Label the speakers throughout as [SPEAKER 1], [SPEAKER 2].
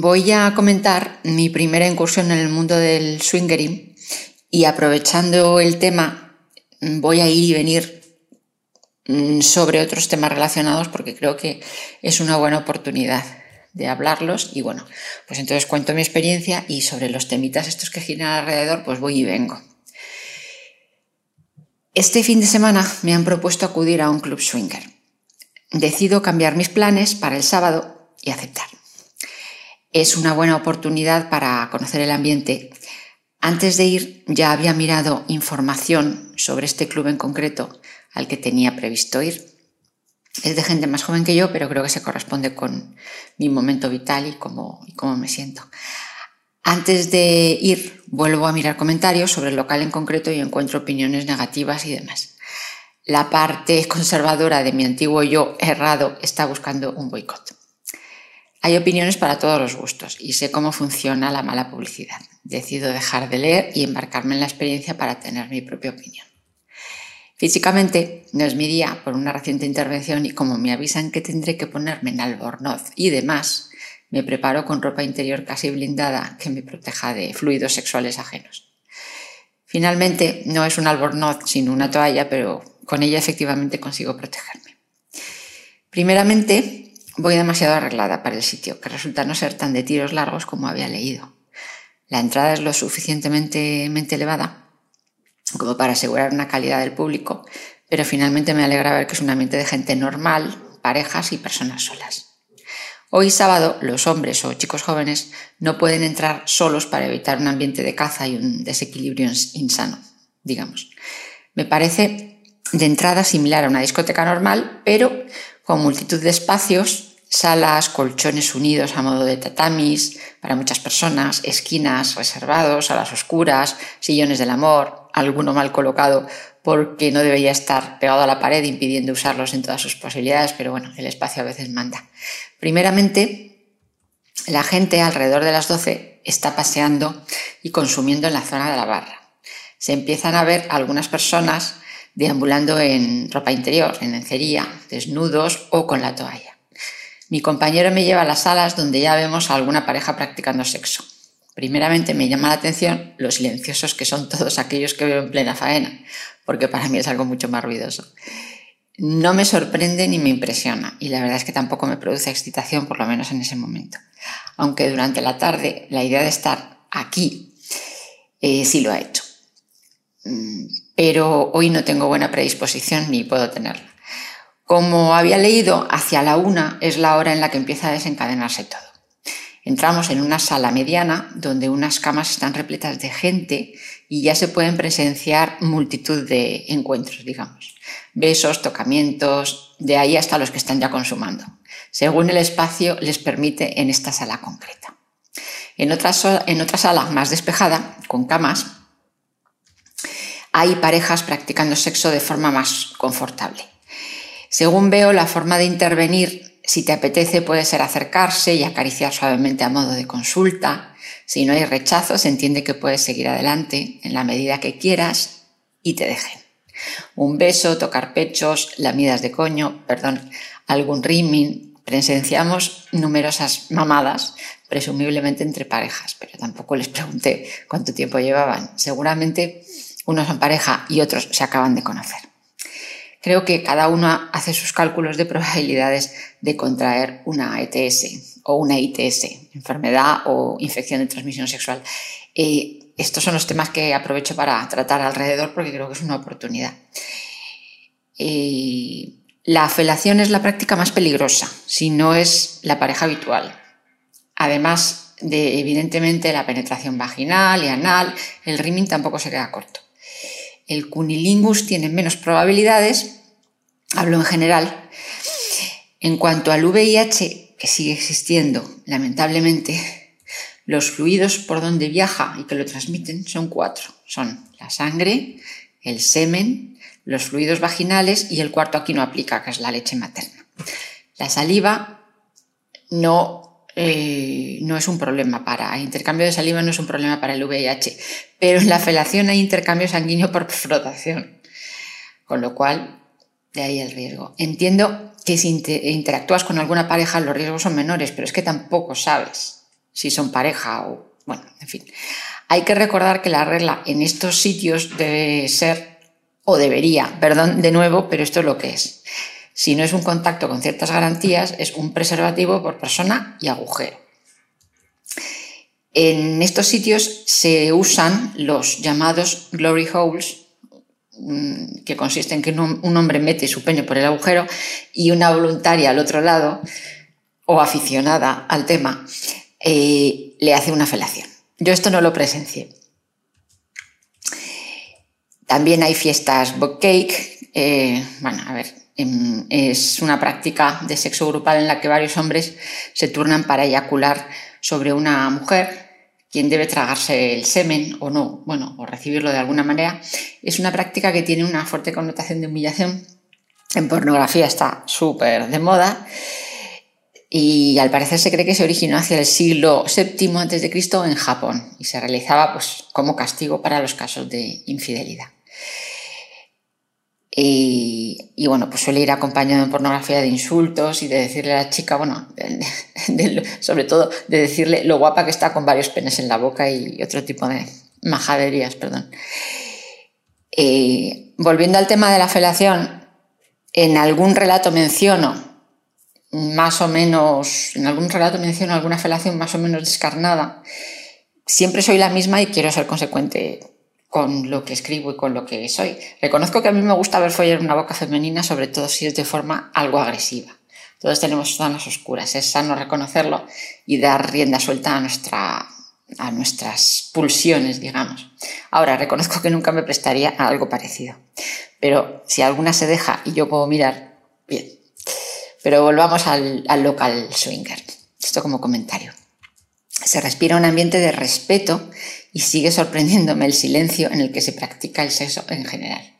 [SPEAKER 1] voy a comentar mi primera incursión en el mundo del swingering y aprovechando el tema voy a ir y venir mm, sobre otros temas relacionados porque creo que es una buena oportunidad de hablarlos y bueno, pues entonces cuento mi experiencia y sobre los temitas estos que giran alrededor pues voy y vengo. Este fin de semana me han propuesto acudir a un club swinger. Decido cambiar mis planes para el sábado y aceptar. Es una buena oportunidad para conocer el ambiente. Antes de ir ya había mirado información sobre este club en concreto al que tenía previsto ir. Es de gente más joven que yo, pero creo que se corresponde con mi momento vital y cómo, me siento. Antes de ir, vuelvo a mirar comentarios sobre el local en concreto y encuentro opiniones negativas y demás. La parte conservadora de mi antiguo yo errado está buscando un boicot. Hay opiniones para todos los gustos y sé cómo funciona la mala publicidad. Decido dejar de leer y embarcarme en la experiencia para tener mi propia opinión. Físicamente no es mi día por una reciente intervención y como me avisan que tendré que ponerme en albornoz y demás, me preparo con ropa interior casi blindada que me proteja de fluidos sexuales ajenos. Finalmente, no es un albornoz sino una toalla, pero con ella efectivamente consigo protegerme. Primeramente, voy demasiado arreglada para el sitio, que resulta no ser tan de tiros largos como había leído. La entrada es lo suficientemente elevada como para asegurar una calidad del público, pero finalmente me alegra ver que es un ambiente de gente normal, parejas y personas solas. Hoy sábado los hombres o chicos jóvenes no pueden entrar solos para evitar un ambiente de caza y un desequilibrio insano, digamos. Me parece de entrada similar a una discoteca normal, pero con multitud de espacios, salas, colchones unidos a modo de tatamis para muchas personas, esquinas reservados a las oscuras, sillones del amor, alguno mal colocado porque no debería estar pegado a la pared impidiendo usarlos en todas sus posibilidades, pero bueno, el espacio a veces manda. Primeramente, la gente alrededor de las 12 está paseando y consumiendo en la zona de la barra. Se empiezan a ver algunas personas deambulando en ropa interior, en lencería, desnudos o con la toalla. Mi compañero me lleva a las salas donde ya vemos a alguna pareja practicando sexo. Primeramente me llama la atención lo silenciosos que son todos aquellos que veo en plena faena, porque para mí es algo mucho más ruidoso. No me sorprende ni me impresiona y la verdad es que tampoco me produce excitación, por lo menos en ese momento. Aunque durante la tarde la idea de estar aquí eh, sí lo ha hecho. Mm, pero hoy no tengo buena predisposición ni puedo tenerla. Como había leído, hacia la una es la hora en la que empieza a desencadenarse todo. Entramos en una sala mediana donde unas camas están repletas de gente y ya se pueden presenciar multitud de encuentros, digamos. Besos, tocamientos, de ahí hasta los que están ya consumando, según el espacio les permite en esta sala concreta. En otra, en sala más despejada, con camas, hay parejas practicando sexo de forma más confortable. Según veo, la forma de intervenir si te apetece puede ser acercarse y acariciar suavemente a modo de consulta. Si no hay rechazo, se entiende que puedes seguir adelante en la medida que quieras y te dejen. Un beso, tocar pechos, lamidas de coño, perdón, algún rimming. Presenciamos numerosas mamadas, presumiblemente entre parejas, pero tampoco les pregunté cuánto tiempo llevaban. Seguramente unos son pareja y otros se acaban de conocer. Creo que cada uno hace sus cálculos de probabilidades de contraer una ETS o una ITS, enfermedad o infección de transmisión sexual. Estos son los temas que aprovecho para tratar alrededor porque creo que es una oportunidad. La felación es la práctica más peligrosa si no es la pareja habitual. Además de, evidentemente, la penetración vaginal y anal, el rimming tampoco se queda corto. El cunilingus tiene menos probabilidades, hablo en general. En cuanto al VIH, que sigue existiendo, lamentablemente, los fluidos por donde viaja y que lo transmiten son cuatro. Son la sangre, el semen, los fluidos vaginales y el cuarto aquí no aplica, que es la leche materna. La saliva no eh, no es un problema para intercambio de saliva, no es un problema para el VIH, pero en la felación hay intercambio sanguíneo por frotación, con lo cual de ahí el riesgo. Entiendo que si interactúas con alguna pareja los riesgos son menores, pero es que tampoco sabes si son pareja o, bueno, en fin. Hay que recordar que la regla en estos sitios debe ser, o debería, perdón, de nuevo, pero esto es lo que es. Si no es un contacto con ciertas garantías, es un preservativo por persona y agujero. En estos sitios se usan los llamados glory holes, mm, que consisten en que un hombre mete su peño por el agujero y una voluntaria al otro lado, o aficionada al tema, eh, le hace una felación. Yo esto no lo presencié. También hay fiestas book cake. Eh, bueno, a ver, es una práctica de sexo grupal en la que varios hombres se turnan para eyacular sobre una mujer, quien debe tragarse el semen o no, bueno, o recibirlo de alguna manera. Es una práctica que tiene una fuerte connotación de humillación. En pornografía está súper de moda y al parecer se cree que se originó hacia el siglo VII a.C. en Japón y se realizaba pues, como castigo para los casos de infidelidad. Bueno, pues suele ir acompañado en pornografía de insultos y de decirle a la chica, bueno, sobre todo de decirle lo guapa que está con varios penes en la boca y otro tipo de majaderías, perdón. volviendo al tema de la felación, en algún relato menciono más o menos, en algún relato menciono alguna felación más o menos descarnada, siempre soy la misma y quiero ser consecuente con lo que escribo y con lo que soy. Reconozco que a mí me gusta ver follar una boca femenina, sobre todo si es de forma algo agresiva. Todos tenemos zonas oscuras, es sano reconocerlo y dar rienda suelta a, nuestra, a nuestras pulsiones, digamos. Ahora, reconozco que nunca me prestaría a algo parecido. Pero si alguna se deja y yo puedo mirar, bien, pero volvamos al, local swinger. Esto como comentario. Se respira un ambiente de respeto y sigue sorprendiéndome el silencio en el que se practica el sexo en general.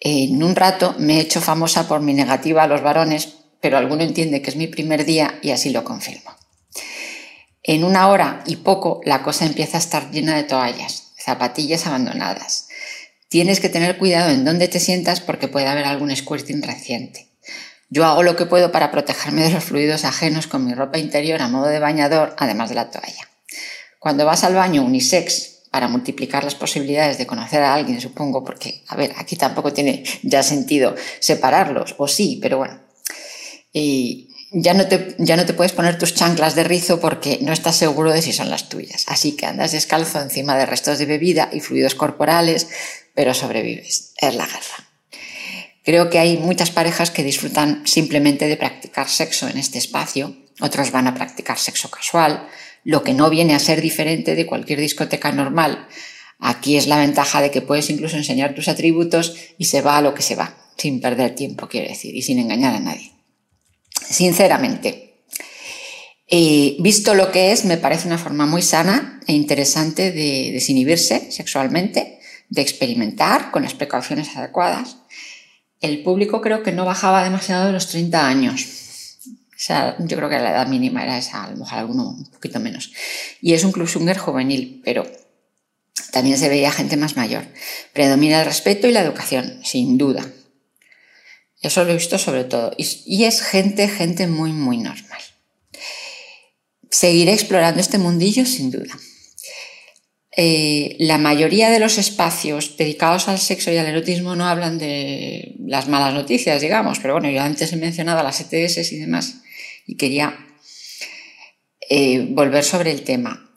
[SPEAKER 1] En un rato me he hecho famosa por mi negativa a los varones, pero alguno entiende que es mi primer día y así lo confirmo. En una hora y poco la cosa empieza a estar llena de toallas, zapatillas abandonadas. Tienes que tener cuidado en dónde te sientas porque puede haber algún squirting reciente. Yo hago lo que puedo para protegerme de los fluidos ajenos con mi ropa interior a modo de bañador, además de la toalla. Cuando vas al baño unisex, para multiplicar las posibilidades de conocer a alguien, supongo, porque, a ver, aquí tampoco tiene ya sentido separarlos, o sí, pero bueno. Y ya no, te, ya no te puedes poner tus chanclas de rizo porque no estás seguro de si son las tuyas. Así que andas descalzo encima de restos de bebida y fluidos corporales, pero sobrevives. Es la guerra. Creo que hay muchas parejas que disfrutan simplemente de practicar sexo en este espacio, otros van a practicar sexo casual, lo que no viene a ser diferente de cualquier discoteca normal. Aquí es la ventaja de que puedes incluso enseñar tus atributos y se va a lo que se va, sin perder tiempo, quiero decir, y sin engañar a nadie. Sinceramente, eh, visto lo que es, me parece una forma muy sana e interesante de desinhibirse sexualmente, de experimentar con las precauciones adecuadas el público creo que no bajaba demasiado de los 30 años. O sea, yo creo que la edad mínima era esa, a lo mejor alguno un poquito menos. Y es un club swinger juvenil, pero también se veía gente más mayor. Predomina el respeto y la educación, sin duda. Eso lo he visto sobre todo. Y es gente, gente muy, muy normal. Seguiré explorando este mundillo sin duda. Eh, la mayoría de los espacios dedicados al sexo y al erotismo no hablan de las malas noticias, digamos, pero bueno, yo antes he mencionado las ETS y demás y quería eh, volver sobre el tema.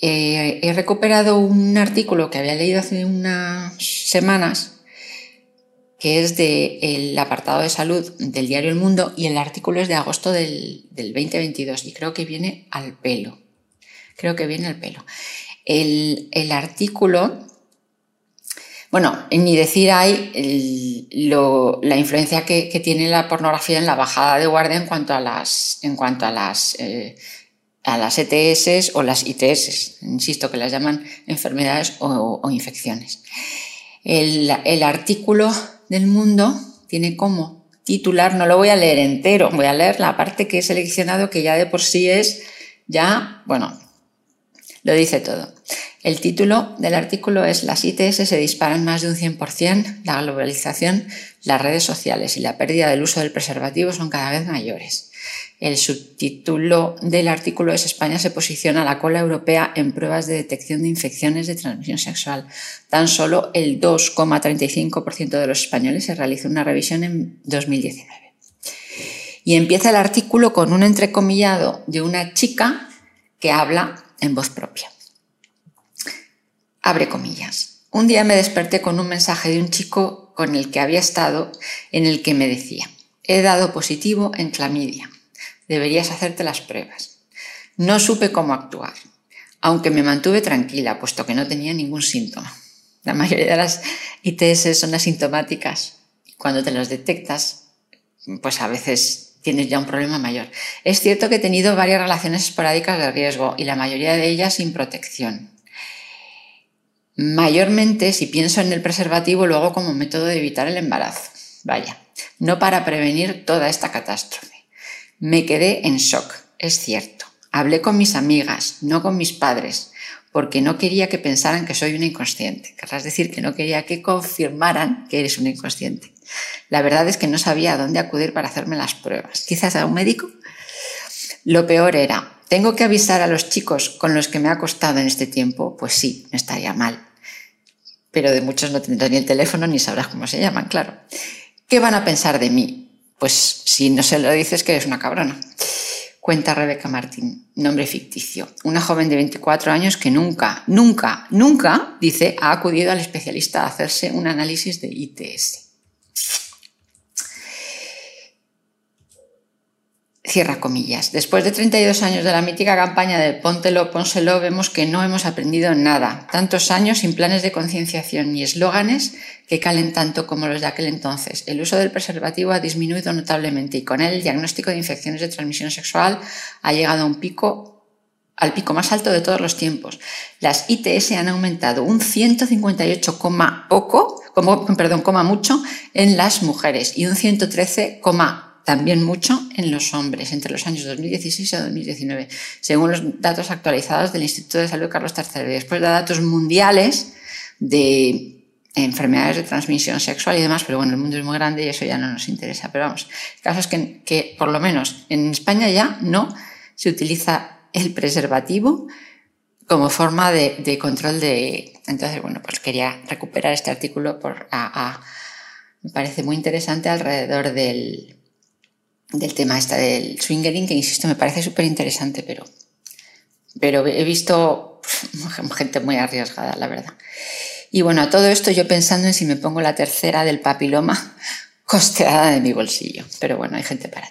[SPEAKER 1] Eh, he recuperado un artículo que había leído hace unas semanas que es del apartado de salud del diario El Mundo y el artículo es de agosto del, del 2022 y creo que viene al pelo. Creo que viene al pelo el, artículo, bueno, ni decir hay la influencia que, tiene la pornografía en la bajada de guardia en cuanto a las, en cuanto a las, eh, a las ETS o las ITS, insisto que las llaman enfermedades o, infecciones. El, el, artículo del mundo tiene como titular, no lo voy a leer entero, voy a leer la parte que he seleccionado que ya de por sí es ya, bueno, lo dice todo. El título del artículo es Las ITS se disparan más de un 100%, la globalización, las redes sociales y la pérdida del uso del preservativo son cada vez mayores. El subtítulo del artículo es España se posiciona a la cola europea en pruebas de detección de infecciones de transmisión sexual. Tan solo el 2,35% de los españoles se realizó una revisión en 2019. Y empieza el artículo con un entrecomillado de una chica que habla en voz propia. Abre comillas. Un día me desperté con un mensaje de un chico con el que había estado en el que me decía, he dado positivo en clamidia deberías hacerte las pruebas. No supe cómo actuar, aunque me mantuve tranquila, puesto que no tenía ningún síntoma. La mayoría de las ITS son asintomáticas. Cuando te las detectas, pues a veces tienes ya un problema mayor. Es cierto que he tenido varias relaciones esporádicas de riesgo y la mayoría de ellas sin protección. Mayormente, si pienso en el preservativo, luego como método de evitar el embarazo. Vaya, no para prevenir toda esta catástrofe. Me quedé en shock, es cierto. Hablé con mis amigas, no con mis padres, porque no quería que pensaran que soy una inconsciente. Querrás decir que no quería que confirmaran que eres una inconsciente. La verdad es que no sabía a dónde acudir para hacerme las pruebas. Quizás a un médico. Lo peor era, ¿tengo que avisar a los chicos con los que me ha costado en este tiempo? Pues sí, no estaría mal. Pero de muchos no tendrás ni el teléfono ni sabrás cómo se llaman, claro. ¿Qué van a pensar de mí? Pues si no se lo dices que eres una cabrona. Cuenta Rebeca Martín, nombre ficticio. Una joven de 24 años que nunca, nunca, nunca, dice, ha acudido al especialista a hacerse un análisis de ITS. Cierra comillas. Después de 32 años de la mítica campaña de Póntelo, Pónselo, vemos que no hemos aprendido nada. Tantos años sin planes de concienciación ni eslóganes que calen tanto como los de aquel entonces. El uso del preservativo ha disminuido notablemente y con él el diagnóstico de infecciones de transmisión sexual ha llegado a un pico al pico más alto de todos los tiempos. Las ITS han aumentado un 158, poco, como, perdón, coma mucho en las mujeres y un 113, también mucho en los hombres entre los años 2016 y 2019, según los datos actualizados del Instituto de Salud Carlos III. Después de datos mundiales de enfermedades de transmisión sexual y demás, pero bueno, el mundo es muy grande y eso ya no nos interesa. Pero vamos, el caso es que, que por lo menos en España ya no se utiliza el preservativo como forma de, control de... Entonces, bueno, pues quería recuperar este artículo por, me parece muy interesante alrededor del, del tema esta del swingering, que insisto, me parece súper interesante, pero, pero he visto gente muy arriesgada, la verdad. Y bueno, a todo esto yo pensando en si me pongo la tercera del papiloma costeada de mi bolsillo. Pero bueno, hay gente para